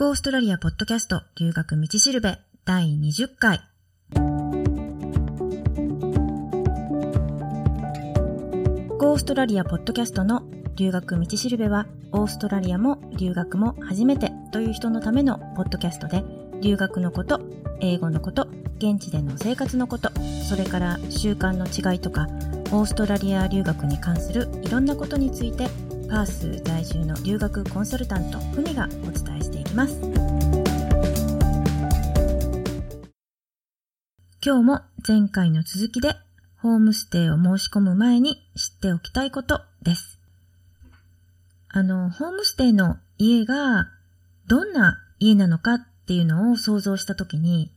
オーストラリアポッドキャスト留学道しるべ第20回。オーストラリアポッドキャストの留学道しるべは、オーストラリアも留学も初めてという人のためのポッドキャストで、留学のこと、英語のこと、現地での生活のこと、それから習慣の違いとか、オーストラリア留学に関するいろんなことについて、パース在住の留学コンサルタント、ふみがお伝えしていきます。今日も前回の続きで、ホームステイを申し込む前に知っておきたいことです。あの、ホームステイの家がどんな家なのかっていうのを想像したときに、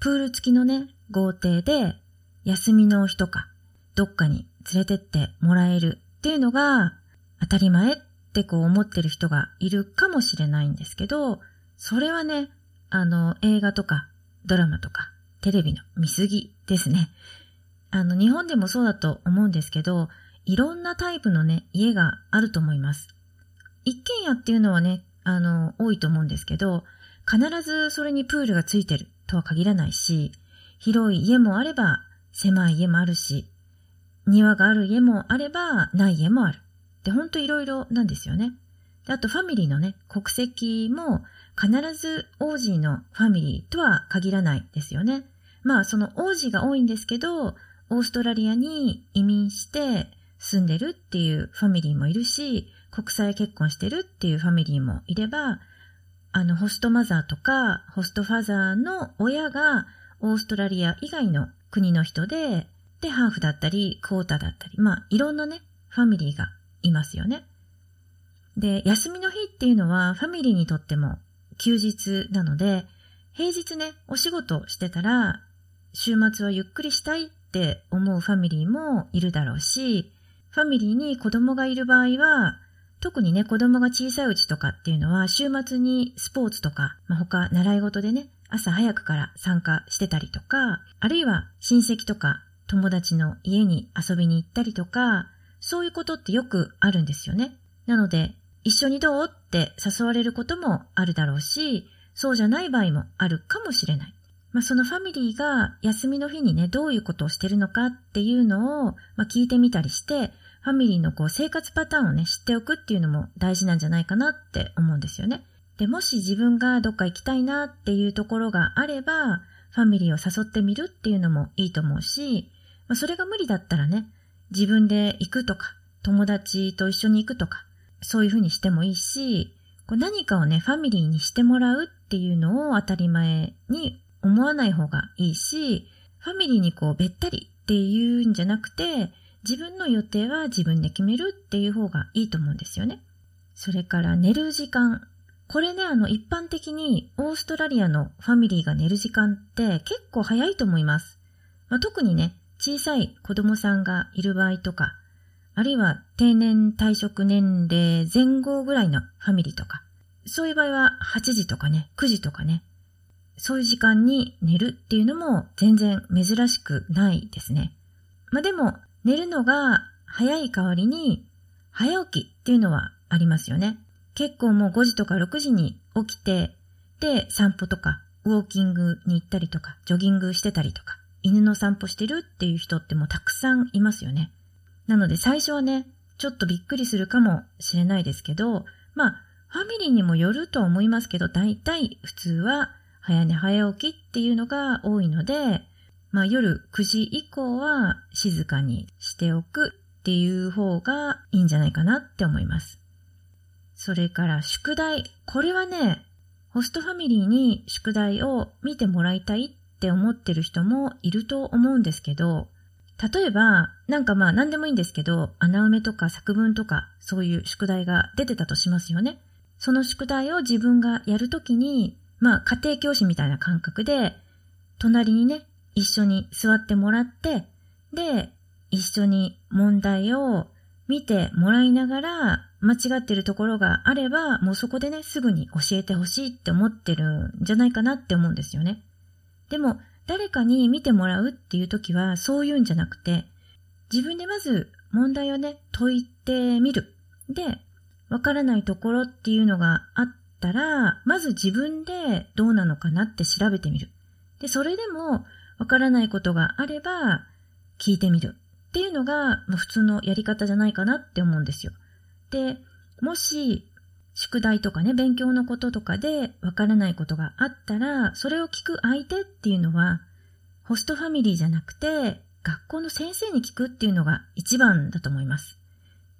プール付きのね、豪邸で休みの日とか、どっかに連れてってもらえるっていうのが当たり前ってこう思ってる人がいるかもしれないんですけど、それはね、あの、映画とかドラマとかテレビの見過ぎですね。あの、日本でもそうだと思うんですけど、いろんなタイプのね、家があると思います。一軒家っていうのはね、あの、多いと思うんですけど、必ずそれにプールがついてるとは限らないし、広い家もあれば狭い家もあるし、庭がある家もあればない家もある。で、ほんといろいろなんですよね。であとファミリーのね、国籍も必ず王子のファミリーとは限らないですよね。まあその王子が多いんですけど、オーストラリアに移民して住んでるっていうファミリーもいるし、国際結婚してるっていうファミリーもいれば、あの、ホストマザーとか、ホストファザーの親がオーストラリア以外の国の人で、で、ハーフだったり、クォーターだったり、まあ、いろんなね、ファミリーがいますよね。で、休みの日っていうのはファミリーにとっても休日なので、平日ね、お仕事してたら、週末はゆっくりしたいって思うファミリーもいるだろうし、ファミリーに子供がいる場合は、特にね、子供が小さいうちとかっていうのは、週末にスポーツとか、まあ、他、習い事でね、朝早くから参加してたりとか、あるいは親戚とか友達の家に遊びに行ったりとか、そういうことってよくあるんですよね。なので、一緒にどうって誘われることもあるだろうし、そうじゃない場合もあるかもしれない。まあ、そのファミリーが休みの日にね、どういうことをしてるのかっていうのを、まあ、聞いてみたりして、ファミリーのこう生活パターンをね、知っておくっていうのも大事なんじゃないかなって思うんですよね。で、もし自分がどっか行きたいなっていうところがあれば、ファミリーを誘ってみるっていうのもいいと思うし、まあ、それが無理だったらね、自分で行くとか、友達と一緒に行くとか、そういうふうにしてもいいし、こう何かをね、ファミリーにしてもらうっていうのを当たり前に思わない方がいいし、ファミリーにこうべったりっていうんじゃなくて、自分の予定は自分で決めるっていう方がいいと思うんですよね。それから寝る時間。これね、あの一般的にオーストラリアのファミリーが寝る時間って結構早いと思います。まあ、特にね、小さい子供さんがいる場合とか、あるいは定年退職年齢前後ぐらいのファミリーとか、そういう場合は8時とかね、9時とかね、そういう時間に寝るっていうのも全然珍しくないですね。まあでも、寝るのが早い代わりに、早起きっていうのはありますよね。結構もう5時とか6時に起きて、で、散歩とか、ウォーキングに行ったりとか、ジョギングしてたりとか、犬の散歩してるっていう人ってもうたくさんいますよね。なので最初はね、ちょっとびっくりするかもしれないですけど、まあ、ファミリーにもよると思いますけど、大体普通は早寝早起きっていうのが多いので、まあ夜9時以降は静かにしておくっていう方がいいんじゃないかなって思います。それから宿題。これはね、ホストファミリーに宿題を見てもらいたいって思ってる人もいると思うんですけど、例えば、なんかまあ何でもいいんですけど、穴埋めとか作文とかそういう宿題が出てたとしますよね。その宿題を自分がやるときに、まあ家庭教師みたいな感覚で、隣にね、一緒に座ってもらって、で、一緒に問題を見てもらいながら、間違ってるところがあれば、もうそこでね、すぐに教えてほしいって思ってるんじゃないかなって思うんですよね。でも、誰かに見てもらうっていう時は、そういうんじゃなくて、自分でまず問題をね、解いてみる。で、わからないところっていうのがあったら、まず自分でどうなのかなって調べてみる。で、それでもわからないことがあれば、聞いてみる。っていうのが、まあ、普通のやり方じゃないかなって思うんですよ。で、もし、宿題とかね、勉強のこととかでわからないことがあったら、それを聞く相手っていうのは、ホストファミリーじゃなくて、学校の先生に聞くっていうのが一番だと思います。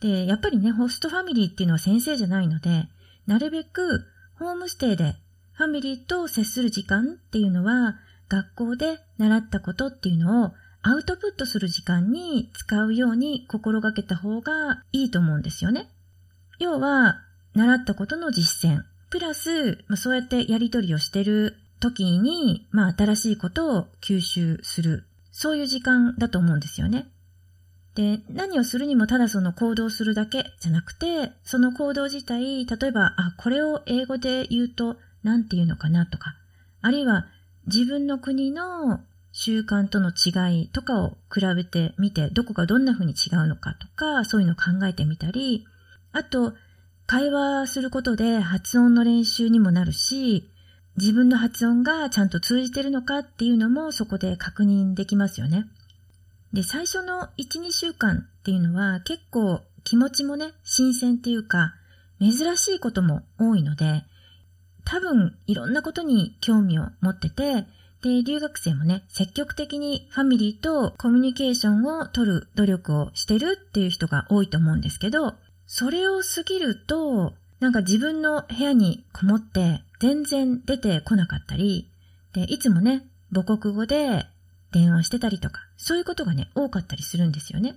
で、やっぱりね、ホストファミリーっていうのは先生じゃないので、なるべくホームステイでファミリーと接する時間っていうのは、学校で習ったことっていうのをアウトプットする時間に使うように心がけた方がいいと思うんですよね。要は、習ったことの実践、プラス、まあ、そうやってやりとりをしてる時に、まあ、新しいことを吸収する。そういう時間だと思うんですよね。で、何をするにもただその行動するだけじゃなくて、その行動自体、例えば、あ、これを英語で言うと何て言うのかなとか、あるいは自分の国の習慣との違いとかを比べてみて、どこがどんな風に違うのかとか、そういうのを考えてみたり、あと、会話することで発音の練習にもなるし、自分の発音がちゃんと通じてるのかっていうのもそこで確認できますよね。で、最初の1、2週間っていうのは結構気持ちもね、新鮮っていうか、珍しいことも多いので、多分いろんなことに興味を持ってて、で、留学生もね、積極的にファミリーとコミュニケーションを取る努力をしてるっていう人が多いと思うんですけど、それを過ぎると、なんか自分の部屋にこもって全然出てこなかったり、で、いつもね、母国語で電話してたりとか、そういうことがね、多かったりするんですよね。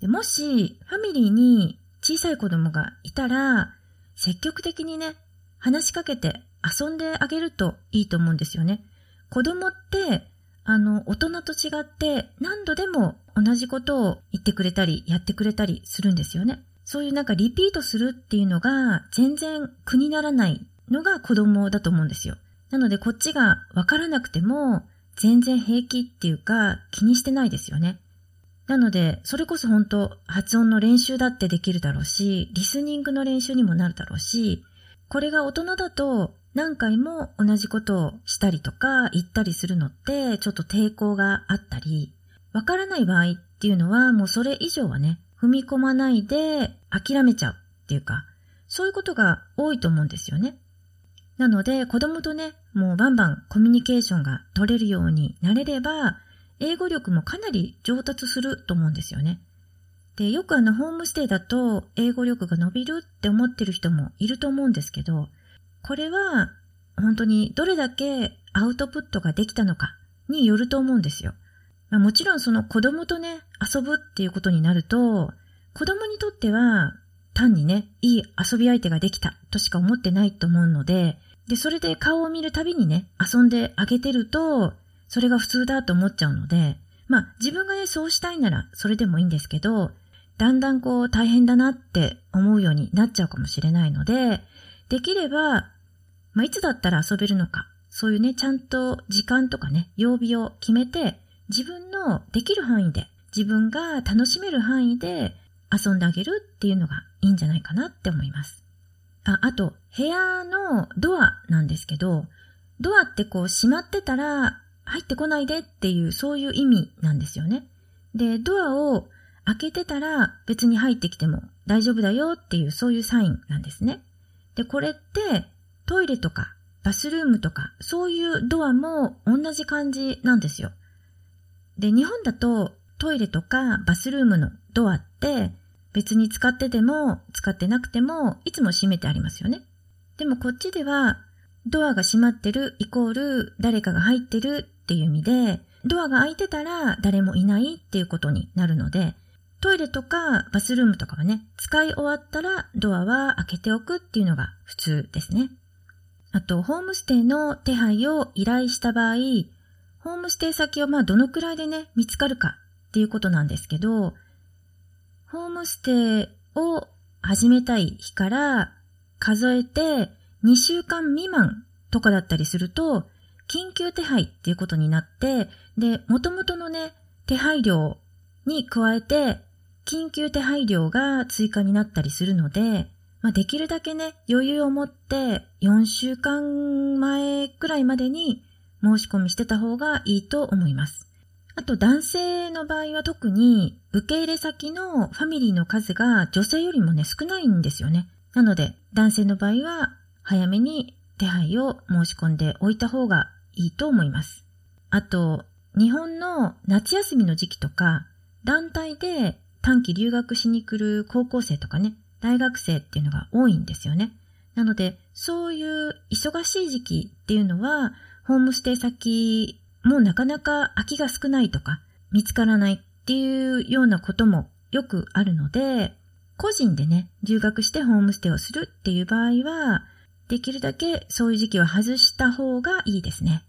でもし、ファミリーに小さい子供がいたら、積極的にね、話しかけて遊んであげるといいと思うんですよね。子供って、あの、大人と違って何度でも同じことを言ってくれたり、やってくれたりするんですよね。そういうなんかリピートするっていうのが全然苦にならないのが子供だと思うんですよ。なのでこっちがわからなくても全然平気っていうか気にしてないですよね。なので、それこそ本当発音の練習だってできるだろうし、リスニングの練習にもなるだろうし、これが大人だと何回も同じことをしたりとか言ったりするのってちょっと抵抗があったり、わからない場合っていうのはもうそれ以上はね、踏み込まないで諦めちゃうっていうか、そういうことが多いと思うんですよね。なので子供とね、もうバンバンコミュニケーションが取れるようになれれば、英語力もかなり上達すると思うんですよね。で、よくあの、ホームステイだと英語力が伸びるって思ってる人もいると思うんですけど、これは本当にどれだけアウトプットができたのかによると思うんですよ。まあ、もちろんその子供とね、遊ぶっていうことになると、子供にとっては単にね、いい遊び相手ができたとしか思ってないと思うので、で、それで顔を見るたびにね、遊んであげてると、それが普通だと思っちゃうので、まあ自分がね、そうしたいならそれでもいいんですけど、だんだんこう大変だなって思うようになっちゃうかもしれないので、できれば、まあ、いつだったら遊べるのか、そういうね、ちゃんと時間とかね、曜日を決めて、自分のできる範囲で、自分が楽しめる範囲で遊んであげるっていうのがいいんじゃないかなって思います。あ、あと、部屋のドアなんですけど、ドアってこう閉まってたら入ってこないでっていうそういう意味なんですよね。で、ドアを開けてたら別に入ってきても大丈夫だよっていうそういうサインなんですね。で、これってトイレとかバスルームとかそういうドアも同じ感じなんですよ。で、日本だとトイレとかバスルームのドアって別に使ってても使ってなくてもいつも閉めてありますよね。でもこっちではドアが閉まってるイコール誰かが入ってるっていう意味でドアが開いてたら誰もいないっていうことになるのでトイレとかバスルームとかはね、使い終わったらドアは開けておくっていうのが普通ですね。あと、ホームステイの手配を依頼した場合、ホームステイ先をまあどのくらいでね、見つかるかっていうことなんですけど、ホームステイを始めたい日から数えて2週間未満とかだったりすると、緊急手配っていうことになって、で、元々のね、手配料に加えて緊急手配料が追加になったりするので、まあ、できるだけね、余裕を持って4週間前くらいまでに申し込みしてた方がいいと思います。あと男性の場合は特に受け入れ先のファミリーの数が女性よりもね少ないんですよね。なので男性の場合は早めに手配を申し込んでおいた方がいいと思います。あと日本の夏休みの時期とか団体で短期留学しに来る高校生とかね大学生っていうのが多いんですよね。なのでそういう忙しい時期っていうのはホームステイ先もなかなか空きが少ないとか、見つからないっていうようなこともよくあるので、個人でね、留学してホームステイをするっていう場合は、できるだけそういう時期は外した方がいいですね。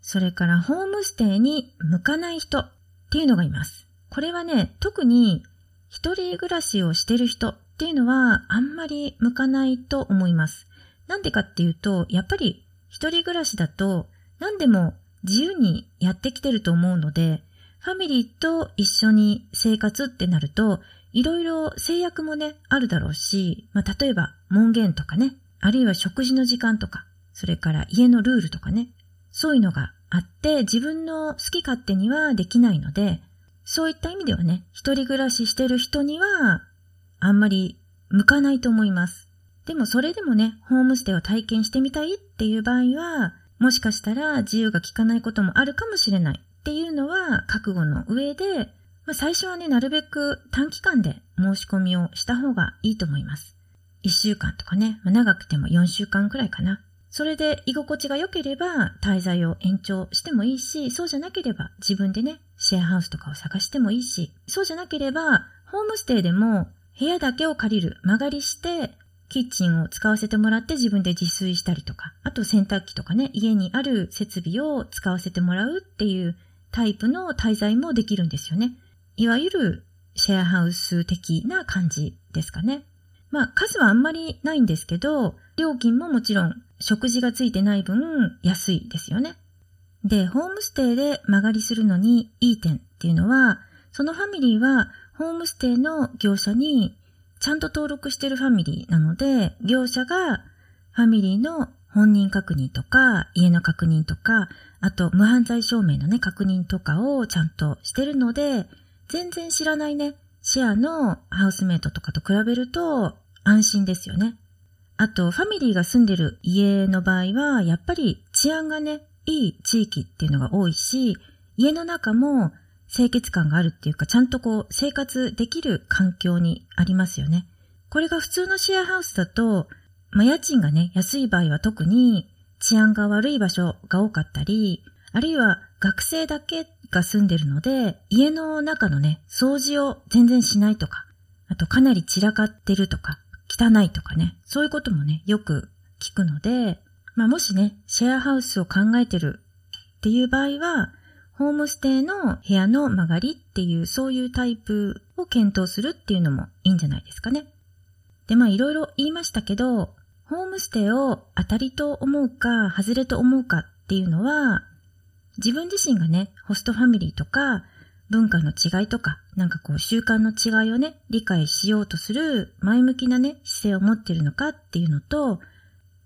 それからホームステイに向かない人っていうのがいます。これはね、特に一人暮らしをしてる人っていうのはあんまり向かないと思います。なんでかっていうと、やっぱり一人暮らしだと何でも自由にやってきてると思うので、ファミリーと一緒に生活ってなると、いろいろ制約もね、あるだろうし、まあ、例えば門限とかね、あるいは食事の時間とか、それから家のルールとかね、そういうのがあって、自分の好き勝手にはできないので、そういった意味ではね、一人暮らししてる人には、あんまり向かないと思います。でもそれでもね、ホームステイを体験してみたいっていう場合は、もしかしたら自由が利かないこともあるかもしれないっていうのは覚悟の上で、まあ、最初はね、なるべく短期間で申し込みをした方がいいと思います。1週間とかね、まあ、長くても4週間くらいかな。それで居心地が良ければ滞在を延長してもいいし、そうじゃなければ自分でね、シェアハウスとかを探してもいいし、そうじゃなければホームステイでも部屋だけを借りる、間借りしてキッチンを使わせてもらって自分で自炊したりとか、あと洗濯機とかね、家にある設備を使わせてもらうっていうタイプの滞在もできるんですよね。いわゆるシェアハウス的な感じですかね。まあ数はあんまりないんですけど、料金ももちろん食事がついてない分安いですよね。で、ホームステイで間借りするのにいい点っていうのは、そのファミリーはホームステイの業者にちゃんと登録してるファミリーなので、業者がファミリーの本人確認とか、家の確認とか、あと無犯罪証明のね、確認とかをちゃんとしてるので、全然知らないね、シェアのハウスメイトとかと比べると安心ですよね。あと、ファミリーが住んでる家の場合は、やっぱり治安がね、いい地域っていうのが多いし、家の中も清潔感があるっていうか、ちゃんとこう、生活できる環境にありますよね。これが普通のシェアハウスだと、まあ、家賃がね、安い場合は特に治安が悪い場所が多かったり、あるいは学生だけが住んでるので、家の中のね、掃除を全然しないとか、あとかなり散らかってるとか、汚いとかね、そういうこともね、よく聞くので、まあ、もしね、シェアハウスを考えてるっていう場合は、ホームステイの部屋の曲がりっていうそういうタイプを検討するっていうのもいいんじゃないですかね。で、まあいろいろ言いましたけど、ホームステイを当たりと思うか、外れと思うかっていうのは、自分自身がね、ホストファミリーとか、文化の違いとか、なんかこう習慣の違いをね、理解しようとする前向きなね、姿勢を持ってるのかっていうのと、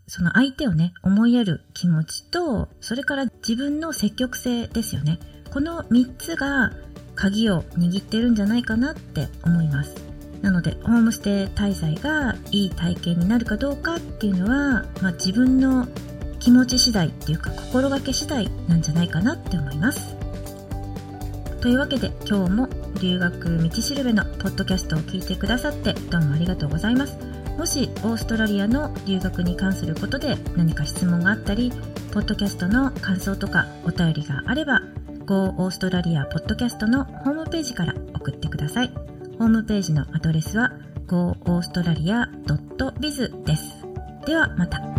その相手をね、思いやる気持ちと、それから自分の積極性ですよね。この3つが鍵を握ってるんじゃないかなって思います。なので、ホームステイ滞在がいい体験になるかどうかっていうのは、まあ、自分の気持ち次第っていうか心がけ次第なんじゃないかなって思います。というわけで今日も留学道しるべのポッドキャストを聞いてくださってどうもありがとうございます。もしオーストラリアの留学に関することで何か質問があったり、ポッドキャストの感想とかお便りがあれば、Go オーストラリアポッドキャストのホームページから送ってください。ホームページのアドレスは goaustralia.biz です。ではまた。